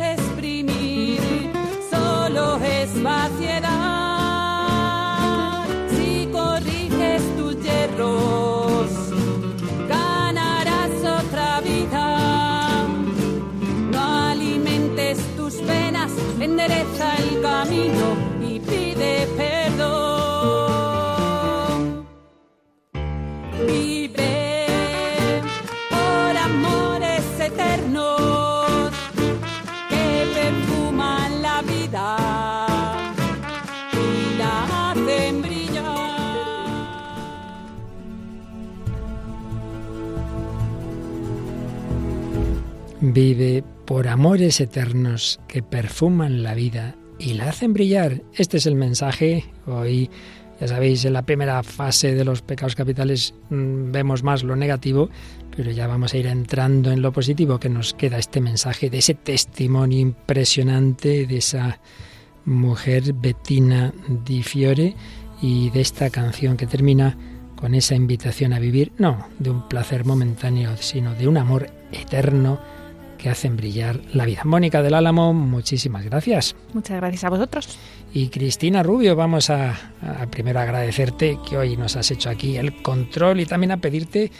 exprimir solo es vaciedad. Si corriges tus hierros, ganarás otra vida. No alimentes tus penas, endereza el camino Vive por amores eternos que perfuman la vida y la hacen brillar. Este es el mensaje. Hoy, ya sabéis, en la primera fase de los pecados capitales mm, vemos más lo negativo, pero ya vamos a ir entrando en lo positivo que nos queda este mensaje de ese testimonio impresionante de esa mujer Bettina Di Fiore y de esta canción que termina con esa invitación a vivir, no de un placer momentáneo, sino de un amor eterno que hacen brillar la vida. Mónica del Álamo, muchísimas gracias. Muchas gracias a vosotros. Y Cristina Rubio, vamos a, a primero agradecerte que hoy nos has hecho aquí el control y también a pedirte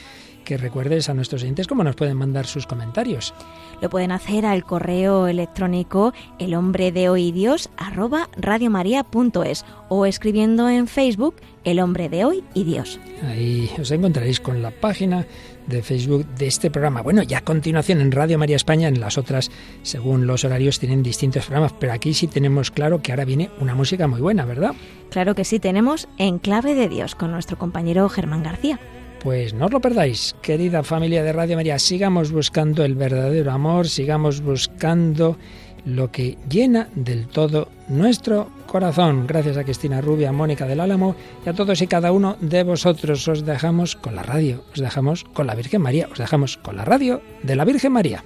que recuerdes a nuestros oyentes cómo nos pueden mandar sus comentarios. Lo pueden hacer al correo electrónico el hombre de hoy Dios arroba radiomaria.es o escribiendo en Facebook el hombre de hoy y Dios. Ahí os encontraréis con la página de Facebook de este programa. Bueno, ya a continuación en Radio María España, en las otras, según los horarios, tienen distintos programas, pero aquí sí tenemos claro que ahora viene una música muy buena, ¿verdad? Claro que sí, tenemos En Clave de Dios con nuestro compañero Germán García. Pues no os lo perdáis, querida familia de Radio María, sigamos buscando el verdadero amor, sigamos buscando lo que llena del todo nuestro corazón. Gracias a Cristina Rubia, Mónica del Álamo y a todos y cada uno de vosotros os dejamos con la radio, os dejamos con la Virgen María, os dejamos con la radio de la Virgen María.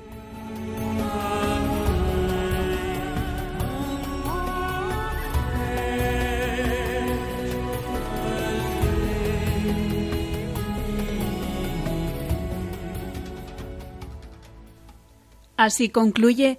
Así concluye